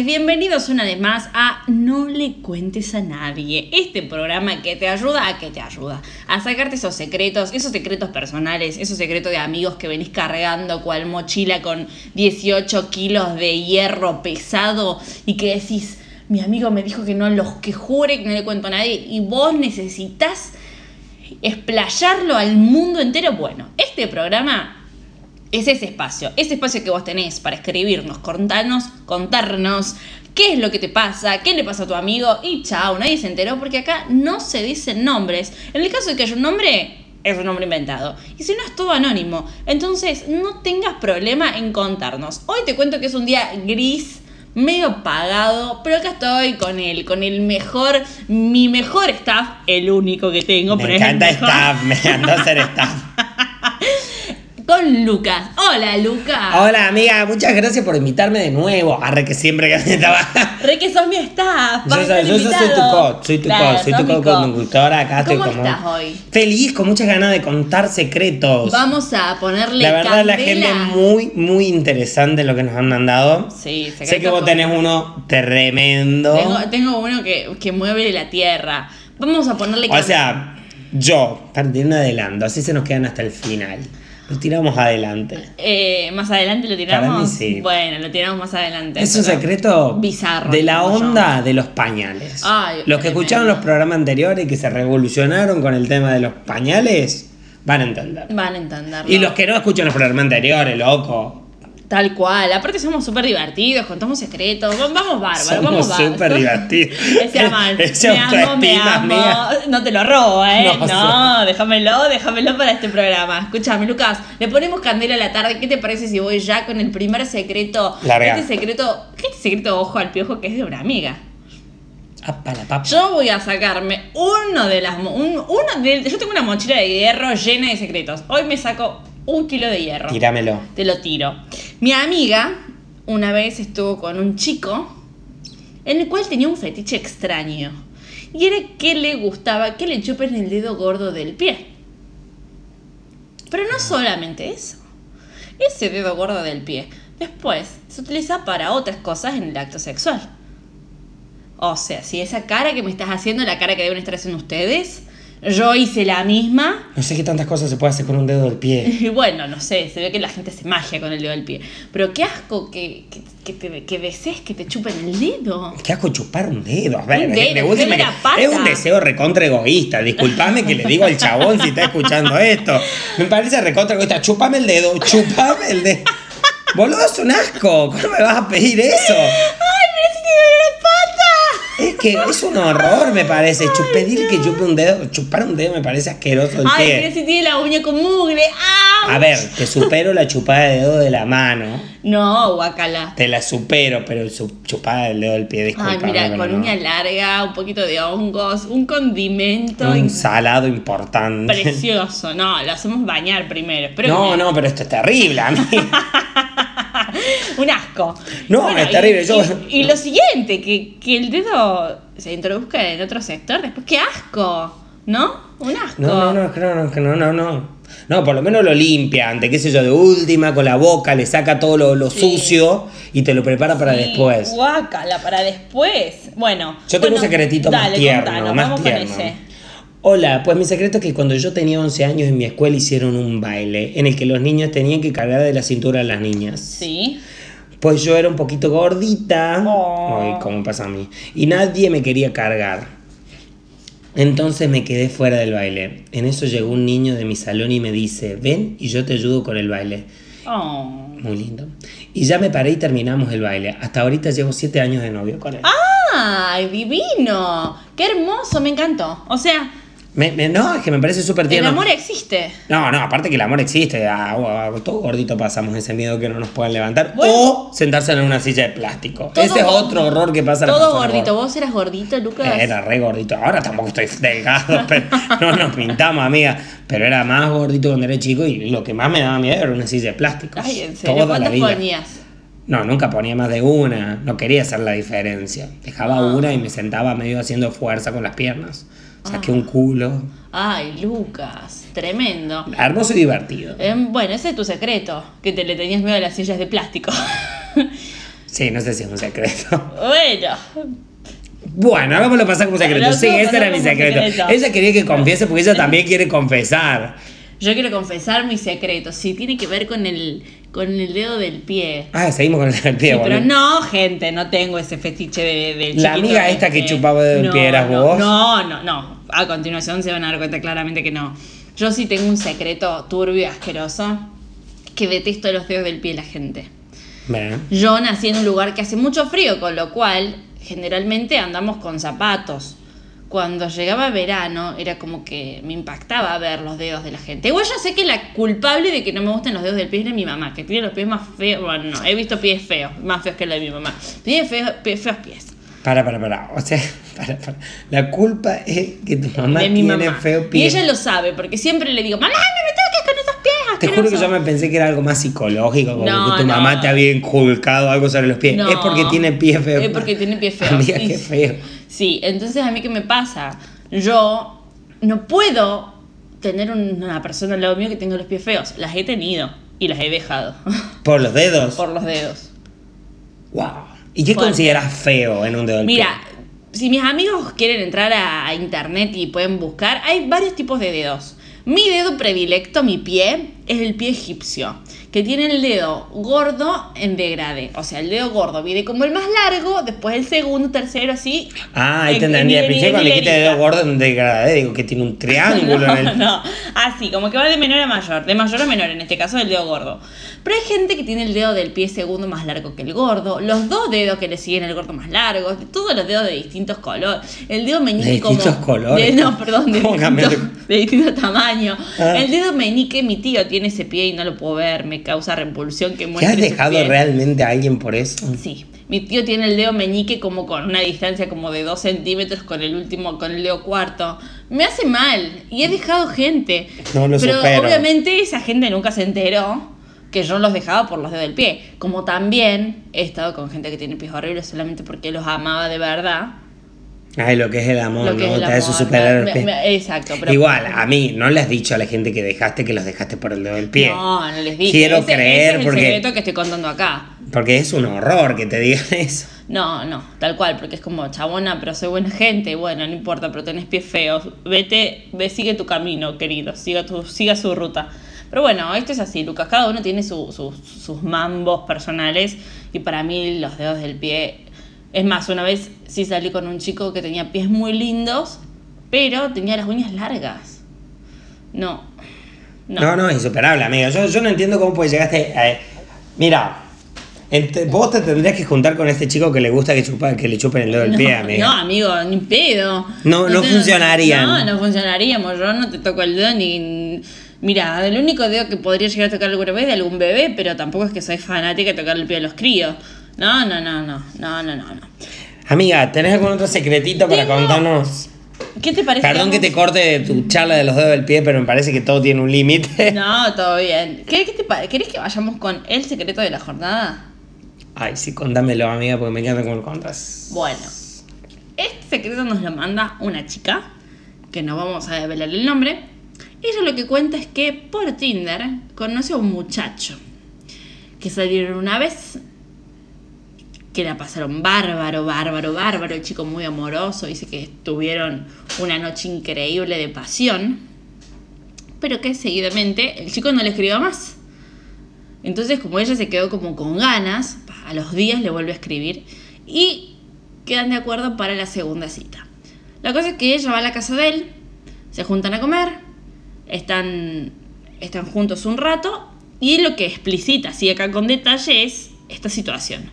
bienvenidos una vez más a No le cuentes a nadie, este programa que te ayuda a que te ayuda, a sacarte esos secretos, esos secretos personales, esos secretos de amigos que venís cargando cual mochila con 18 kilos de hierro pesado y que decís, mi amigo me dijo que no, los que jure que no le cuento a nadie y vos necesitas explayarlo al mundo entero. Bueno, este programa es ese espacio, ese espacio que vos tenés para escribirnos, contarnos, contarnos qué es lo que te pasa, qué le pasa a tu amigo y chao, nadie se enteró porque acá no se dicen nombres. En el caso de que haya un nombre, es un nombre inventado. Y si no, es todo anónimo. Entonces, no tengas problema en contarnos. Hoy te cuento que es un día gris medio pagado, pero acá estoy con él, con el mejor, mi mejor staff, el único que tengo. Me pero es el encanta mejor. staff, me encanta ser staff. Con Lucas. Hola, Lucas. Hola amiga, muchas gracias por invitarme de nuevo. Arre que siempre que me estaba. Re que sos mi staff. Yo, soy, yo, tu coach, soy tu Claro, coach, soy tu coach conductora. Acá estoy ¿Cómo como. estás hoy? Feliz, con muchas ganas de contar secretos. Vamos a ponerle la verdad, la candela. gente muy, muy interesante lo que nos han mandado. Sí, Sé que vos con- tenés uno tremendo. Tengo, tengo uno que, que mueve la tierra. Vamos a ponerle O candela. sea, yo, un adelanto, así se nos quedan hasta el final. Lo tiramos adelante. Eh, más adelante lo tiramos. Para mí sí. Bueno, lo tiramos más adelante. Es un secreto bizarro, de la yo. onda de los pañales. Ay, los que tremendo. escucharon los programas anteriores y que se revolucionaron con el tema de los pañales van a entender. Van a entenderlo. Y los que no escuchan los programas anteriores, loco. Tal cual. Aparte somos súper divertidos, contamos secretos. Va- Vamos bárbaro, Somos vamos bárbaro. súper divertidos. Ese. Ese me amo, me amo. No te lo robo, ¿eh? No No, déjamelo, déjamelo para este programa. Escúchame, Lucas, le ponemos candela a la tarde. ¿Qué te parece si voy ya con el primer secreto? Larga. Este secreto, ¿qué este secreto ojo al piojo que es de una amiga? Yo voy a sacarme uno de las. un- uno de, yo tengo una mochila de hierro llena de secretos. Hoy me saco un kilo de hierro. Tíramelo. Te lo tiro. Mi amiga una vez estuvo con un chico en el cual tenía un fetiche extraño. Y era que le gustaba que le chupen el dedo gordo del pie. Pero no solamente eso. Ese dedo gordo del pie después se utiliza para otras cosas en el acto sexual. O sea, si esa cara que me estás haciendo, la cara que deben estar haciendo ustedes, yo hice la misma, No sé qué tantas cosas se puede hacer con un dedo del pie. y bueno, no sé, se ve que la gente hace magia con el dedo del pie. Pero qué asco que, que, que, te, que desees que te chupen el dedo. Qué asco chupar un dedo. A ver, Un dedo, de última que que- la pata. es un deseo recontra egoísta. Disculpame que le digo al chabón si está escuchando esto. Me parece recontra egoísta. Chupame el dedo, chupame el dedo. Boludo, es un asco. ¿Cómo me vas a pedir eso? Que es un horror, me parece. Pedir que chupe un dedo, chupar un dedo me parece asqueroso del Ay, pie. pero si tiene la uña con mugre. A ver, te supero la chupada de dedo de la mano. No, guacala. Te la supero, pero chupada del dedo del pie, Ay, disculpame. mira, con no. uña larga, un poquito de hongos, un condimento Un salado importante. precioso. No, lo hacemos bañar primero. Pero No, no, pero esto es terrible, amiga. Un asco. No, es y- terrible, yo- Y, y lo siguiente, que, que el dedo se introduzca en otro sector, después, qué asco, ¿no? Un asco. No, no, no, es no, no, es no, no, por lo menos lo limpia antes, qué sé yo, de última, con la boca, le saca todo lo, lo Sí. sucio y te lo prepara para Sí, después. Guácala, para después. Bueno. Yo tengo bueno, un secretito dale, más tierno, contanos, más tierno. Hola, pues mi secreto es que cuando yo tenía 11 años en mi escuela hicieron un baile en el que los niños tenían que cargar de la cintura a las niñas. Sí. Pues yo era un poquito gordita, Oh. ay, como pasa a mí, y nadie me quería cargar. Entonces me quedé fuera del baile. En eso llegó un niño de mi salón y me dice, ven y yo te ayudo con el baile. Oh. Muy lindo. Y ya me paré y terminamos el baile. Hasta ahorita llevo 7 años de novio con él. ¡Ay, divino! ¡Qué hermoso! Me encantó. O sea, Me- me- no, es que me parece súper el tierno. amor existe. No, no, aparte que el amor existe. A, a- a- todo gordito pasamos ese miedo que no nos puedan levantar. Bueno. o sentarse en una silla de plástico. Ese es otro horror que pasa Todo gordito. gorda. ¿Vos eras gordito, Lucas? Era re gordito. Ahora tampoco estoy delgado, pero no nos pintamos, amiga. Pero era más gordito cuando era chico y lo que más me daba miedo era una silla de plástico. Ay, ¿en serio? Toda la ¿Cuántas vida. ponías? No, nunca ponía más de una. No quería hacer la diferencia. Dejaba Ah. una y me sentaba medio haciendo fuerza con las piernas. Saqué Ah. un culo. Ay, Lucas. Tremendo. Hermoso y divertido. Em, bueno, ese es tu secreto. Que te le tenías miedo a las sillas de plástico. Sí, no sé si es un secreto. Bueno, Bueno, hagámoslo pasar como secreto. Sí, ese era mi secreto. secreto. Ella quería que confiese porque ella también quiere confesar. Yo quiero confesar mi secreto. Sí, tiene que ver con el, con el dedo del pie. Ah, seguimos con el del pie, Sí, pero boludo. no, gente, no tengo ese fetiche de, del La amiga esta que este. chupaba dedo del No, pie eras no, vos. No, no, no. A continuación se van a dar cuenta claramente que no. Yo sí tengo un secreto turbio y asqueroso que detesto los dedos del pie de la gente. Yo nací en un lugar que hace mucho frío, con lo cual generalmente andamos con zapatos. Cuando llegaba verano era como que me impactaba ver los dedos de la gente. Igual yo sé que la culpable de que no me gusten los dedos del pie es mi mamá, que tiene los pies más feos. Bueno, no, he visto pies feos, más feos que los de mi mamá. Tiene feos, feos pies. Para, para, para. O sea, para, para. La culpa es que tu mamá de mi tiene mamá. feo Y ella lo sabe, porque siempre le digo, mamá, me pies. Te juro que yo asquerosos". me pensé que era algo más psicológico, como No, que tu no. mamá te había inculcado algo sobre los pies. No. es porque tiene pies feos. Es porque tiene pies feos. Amiga, qué feo. Sí, entonces a mí qué me pasa? Yo no puedo tener una persona al lado mío que tenga los pies feos. Las he tenido y las he dejado Por los dedos. por los dedos. Wow. ¿Y qué Fuerte. consideras feo en un dedo del Mira, pie? si mis amigos quieren entrar a, a internet y pueden buscar, hay varios tipos de dedos. Mi dedo predilecto, mi pie, es el pie egipcio, que tiene el dedo gordo en degradé. O sea, el dedo gordo viene como el más largo, después el segundo, tercero, así. Ah, ahí te en- entendí. en- Pensé en cuando dijiste dedo gordo en degradé, digo que tiene un triángulo No, en el. no, así, como que va de menor a mayor, de mayor a menor, en este caso el dedo gordo. Pero hay gente que tiene el dedo del pie segundo más largo que el gordo, los dos dedos que le siguen el gordo más largos, todos los dedos de distintos colores, el dedo meñique ¿De distintos como... colores? de- no, perdón, de ¿Cómo distinto, de distinto tamaño. Ah. El dedo meñique, mi tío tiene ese pie y no lo puedo ver, me causa repulsión que ¿Te muestre has sus dejado realmente a alguien por eso? Sí, mi tío tiene el dedo meñique como con una distancia como de 2 centímetros con el último, con el dedo cuarto. Me hace mal y he dejado gente. No lo Pero supero. obviamente esa gente nunca se enteró que yo los dejaba por los dedos del pie. Como también he estado con gente que tiene pies horribles solamente porque los amaba de verdad. Ay, lo que es el amor, Lo que ¿no? es el superar me- me- exacto, pero- Igual, a mí, no le has dicho a la gente que dejaste que los dejaste por el dedo del pie. No, no les dije. Quiero Ese- creer ese es porque- el secreto que estoy contando acá. Porque es un horror que te digan eso. No, no, tal cual, porque es como chabona, pero soy buena gente, bueno, no importa, pero tenés pies feos, vete, ve, sigue tu camino, querido, siga, tu, siga su ruta. Pero bueno, esto es así, Lucas, cada uno tiene su- su- sus mambos personales y para mí los dedos del pie, es más, una vez sí salí con un chico que tenía pies muy lindos, pero tenía las uñas largas. No, no. No, no, es insuperable, amigo. Yo, yo no entiendo cómo pues llegaste a... Mira, vos te tendrías que juntar con este chico que le gusta que, chupa, que le chupen el dedo del pie, No, amigo. No, amigo, ni pedo. No- no te- funcionarían. No, no funcionaríamos. Yo no te toco el dedo ni. Mira, el único dedo que podría llegar a tocar alguna vez es de algún bebé, pero tampoco es que soy fanática de tocar el pie de los críos. No, no, no, no, no, no, no. no. Amiga, ¿tenés algún otro secretito para Tengo- contarnos? ¿Qué te parece? Perdón que te corte de tu charla de los dedos del pie, pero me parece que todo tiene un límite. No, todo bien. ¿Qué, qué te pa- ¿Querés que vayamos con el secreto de la jornada? Ay, sí, contámelo, amiga, porque me encanta cómo lo contas. Bueno, este secreto nos lo manda una chica, que no vamos a develar el nombre. Ella lo que cuenta es que por Tinder conoce a un muchacho que salieron una vez, que la pasaron bárbaro, bárbaro, bárbaro, el chico muy amoroso, dice que tuvieron una noche increíble de pasión, pero que seguidamente el chico no le escribió más. Entonces, como ella se quedó como con ganas, a los días le vuelve a escribir y quedan de acuerdo para la segunda cita. La cosa es que ella va a la casa de él, se juntan a comer, están, están juntos un rato y lo que explicita así acá con detalle es esta situación.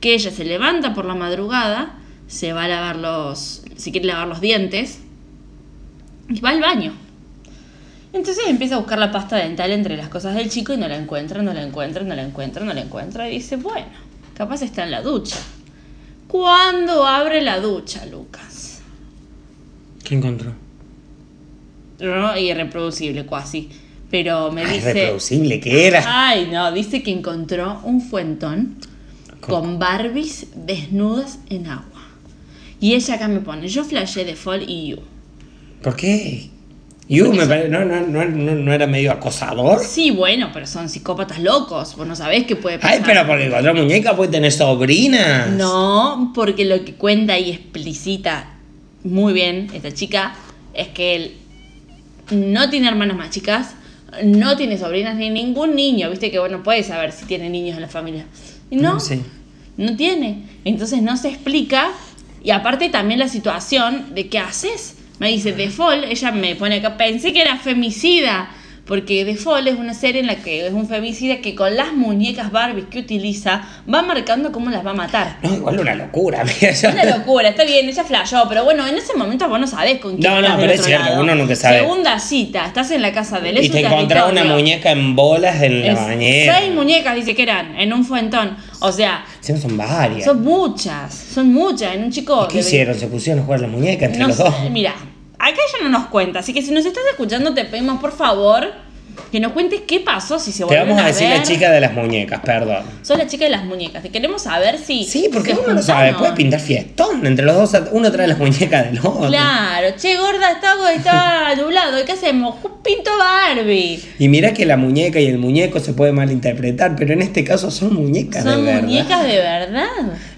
Que ella se levanta por la madrugada, se va a lavar los, si quiere lavar los dientes, y va al baño. Entonces empieza a buscar la pasta dental entre las cosas del chico y no la encuentra, no la encuentra, no la encuentra, no la encuentra. Y dice, bueno, capaz está en la ducha. ¿Cuándo abre la ducha, Lucas? ¿Qué encontró? No, irreproducible, casi. Pero me Ay, dice... reproducible, ¿qué era? Ay, no, dice que encontró un fuentón con Barbies desnudas en agua. Y ella acá me pone, yo flashé de Fall y You. ¿Por qué? Y uh, me pare- no, no, no, no, no era medio acosador. Sí, bueno, pero son psicópatas locos. Vos no sabés qué puede pasar. Ay, pero porque otra muñeca puede tener sobrinas. No, porque lo que cuenta y explicita muy bien esta chica es que él no tiene hermanas más chicas, no tiene sobrinas ni ningún niño. Viste que bueno, puede saber si tiene niños en la familia. Y no, Sí. no tiene. Entonces no se explica. Y aparte también la situación de qué haces. Me dice, Fall, ella me pone acá, pensé que era femicida. Porque The Fall es una serie en la que es un femicida que con las muñecas Barbie que utiliza va marcando cómo las va a matar. No, igual una locura. yo- Una locura, está bien, ella flashó, pero bueno, en ese momento vos no sabés con quién No, no, estás del pero es cierto, lado. uno nunca sabe. Segunda cita, estás en la casa de él, Y te encontraba una muñeca en bolas en la Es bañera. Seis muñecas, dice que eran, en un fuentón. O sea, Siempre son varias. son muchas, son muchas, en un chico... ¿Qué de hicieron? ¿Se pusieron a jugar la muñeca entre No los sé, dos? mira, acá ella no nos cuenta, así que si nos estás escuchando te pedimos por favor que nos cuentes qué pasó, si se Te vamos a decir ver. la chica de las muñecas, perdón. Sos la chica de las muñecas, te queremos saber si... Sí, porque uno no sabe, puede pintar fiestón entre los dos. Uno trae las muñecas del otro. Claro, che, gorda, está, está nublado, ¿y qué hacemos? Pinto Barbie. Y mira que la muñeca y el muñeco se puede malinterpretar, pero en este caso son muñecas Son de verdad. muñecas de verdad.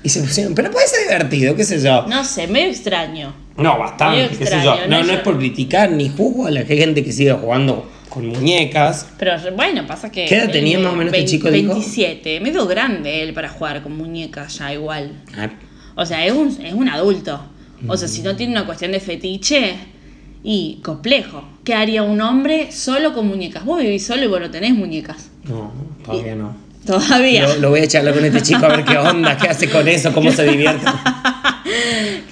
Y se pusieron, pero puede ser divertido, qué sé yo. No sé, medio extraño. No, bastante, qué sé yo. ¿no? No, es por criticar ni juzgo a la gente que sigue jugando con muñecas. Pero bueno, pasa que. ¿Qué edad tenía más o menos este chico, dijo? 27. Medio grande él para jugar con muñecas ya igual. Ah, O sea, es un, es un adulto. O sea, si no tiene una cuestión de fetiche y complejo. ¿Qué haría un hombre solo con muñecas? Vos vivís solo y vos no tenés muñecas. No, todavía no. Todavía. Lo, lo voy a charlar con este chico a ver qué onda, qué hace con eso, cómo se divierte.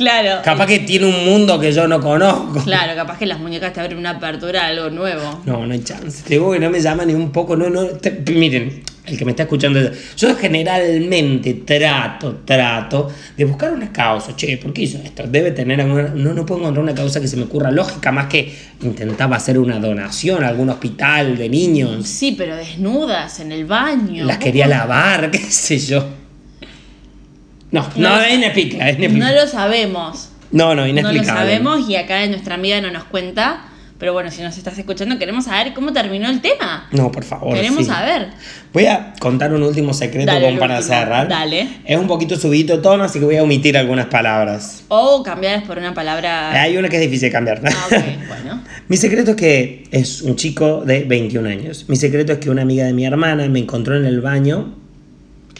Claro. Capaz que tiene un mundo que yo no conozco. Claro, capaz que las muñecas te abren una apertura a algo nuevo. No, no hay chance. Te digo que no me llama ni un poco. No, no. te- miren, el que me está escuchando. Yo generalmente trato, trato de buscar una causa. Che, ¿por qué hizo esto? Debe tener alguna. No, no puedo encontrar una causa que se me ocurra lógica más que intentaba hacer una donación a algún hospital de niños. Sí, pero desnudas en el baño. Las quería lavar, qué sé yo. No, No es inexplicable. No inexplicable. lo sabemos. No, no, No lo inexplicable. sabemos y acá nuestra amiga no nos cuenta. Pero bueno, si nos estás escuchando, queremos saber cómo terminó el tema. No, por favor. queremos sí. saber. Voy a contar un último secreto Dale, como para último. cerrar. Dale. Es un poquito subidito de tono, así que voy a omitir algunas palabras. O cambiarlas por una palabra. Hay una que es difícil de cambiar. Ah, ok, bueno. Mi secreto es que es un chico de 21 años. Mi secreto es que una amiga de mi hermana me encontró en el baño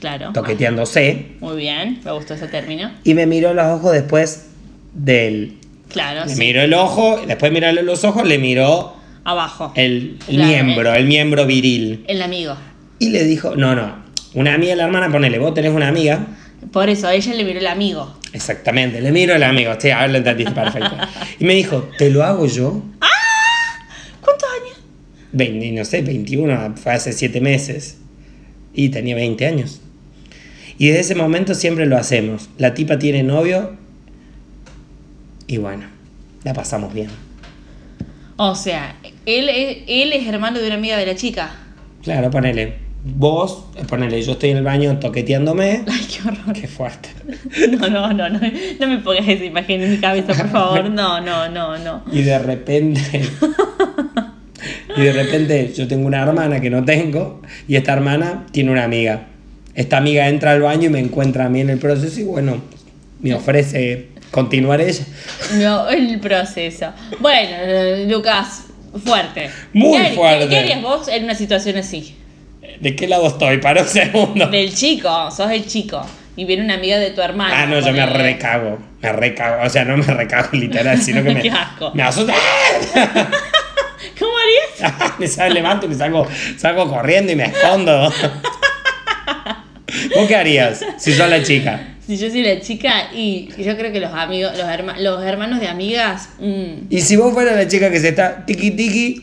Claro. toqueteándose Muy bien, me gustó ese término. y me miró los ojos después del... Claro, Le sí. miró el ojo, después de mirarle los ojos, le miró Abajo. el, el Claro, miembro, el miembro viril. El amigo. Y le dijo, no, no, una amiga de la hermana, ponele, vos tenés una amiga, Por eso, a ella le miró el amigo. Exactamente, le miro al amigo, sí, ahora lo entendiste perfecto. Y me dijo, ¿te lo hago yo? ¿Cuántos años? Veinte, no sé, 21, fue hace 7 meses. Y tenía 20 años. Y desde ese momento siempre lo hacemos. La tipa tiene novio y bueno, la pasamos bien. O sea, él, es- él es hermano de una amiga de la chica. Claro, ponele, vos, eh, ponele, yo estoy en el baño toqueteándome. Ay, qué horror. Qué fuerte. No, no, no, no, no me pongas esa imagen en mi cabeza, por favor. No, no, no, no. Y de repente. y de repente yo tengo una hermana que no tengo. Y esta hermana tiene una amiga. Esta amiga entra al baño y me encuentra a mí en el proceso. Y bueno, me ofrece continuar ella. No, el proceso. Bueno, Lucas, fuerte. Muy ¿Qué- fuerte. ¿Qué harías vos en una situación así? ¿De qué lado estoy? Para un segundo. Del chico, sos el chico. Y viene una amiga de tu hermana. Ah, no, yo me recago. Me recago. O sea, no me recago literal, sino que me. Qué asco. Me asusta. ¿Cómo harías? me salgo, levanto y me salgo, salgo corriendo y me escondo. ¿Vos qué harías si sos la chica? Si yo soy la chica y yo creo que los amigos, los, herma- los hermanos de amigas, mm, Y si vos fueras la chica que se está tiki tiki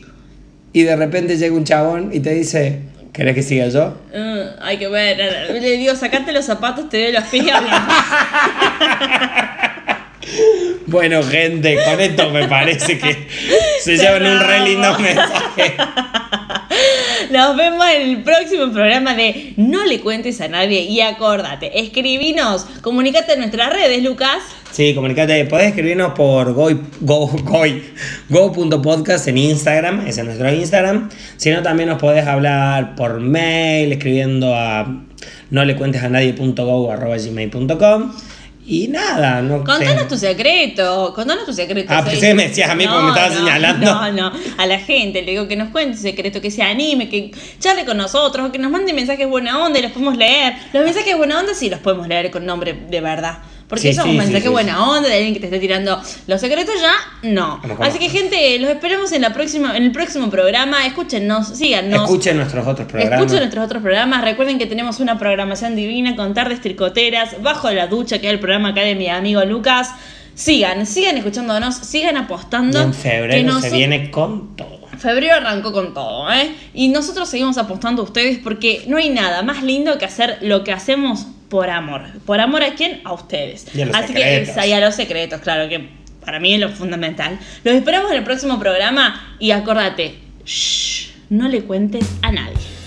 y de repente llega un chabón y te dice, ¿querés que siga yo? mm, hay que ver. Le digo, sacate los zapatos, te doy los pies. Bueno, gente, con esto me parece que se llevan un re lindo mensaje. Nos vemos en el próximo programa de No le cuentes a nadie. Y acordate, escribinos, comunícate en nuestras redes, Lucas. Sí, comunicate. Podés escribirnos por go, go, go.podcast en Instagram, ese es nuestro Instagram. Si no, también nos podés hablar por mail, escribiendo a no le cuentes a nadie.go.gmail.com. Y nada, no Contanos tu secreto, contanos tu secreto. Ah, que me decías a mí porque me estabas señalando. No, no, a la gente le digo que nos cuente su secreto, que se anime, que charle con nosotros, que nos mande mensajes buena onda y los podemos leer. Los mensajes buena onda sí los podemos leer con nombre de verdad. Porque Sí, eso es un sí, mensaje sí, buena onda de alguien que te esté tirando los secretos ya, no. Así que gente, los esperamos en la próxima, en el próximo programa. Escúchenos, síganos. Escuchen nuestros otros programas. Escuchen nuestros otros programas. Recuerden que tenemos una programación divina con tardes tricoteras, bajo la ducha, que es el programa acá de mi amigo Lucas. Sigan, sigan escuchándonos, sigan Y apostando. en que febrero se noso- viene con todo. Febrero arrancó con todo, ¿eh? Y nosotros seguimos apostando a ustedes porque no hay nada más lindo que hacer lo que hacemos por amor. ¿Por amor a quién? A ustedes. Y a los Así secretos. que y a los secretos, claro, que para mí es lo fundamental. Los esperamos en el próximo programa y acordate, shh, no le cuentes a nadie.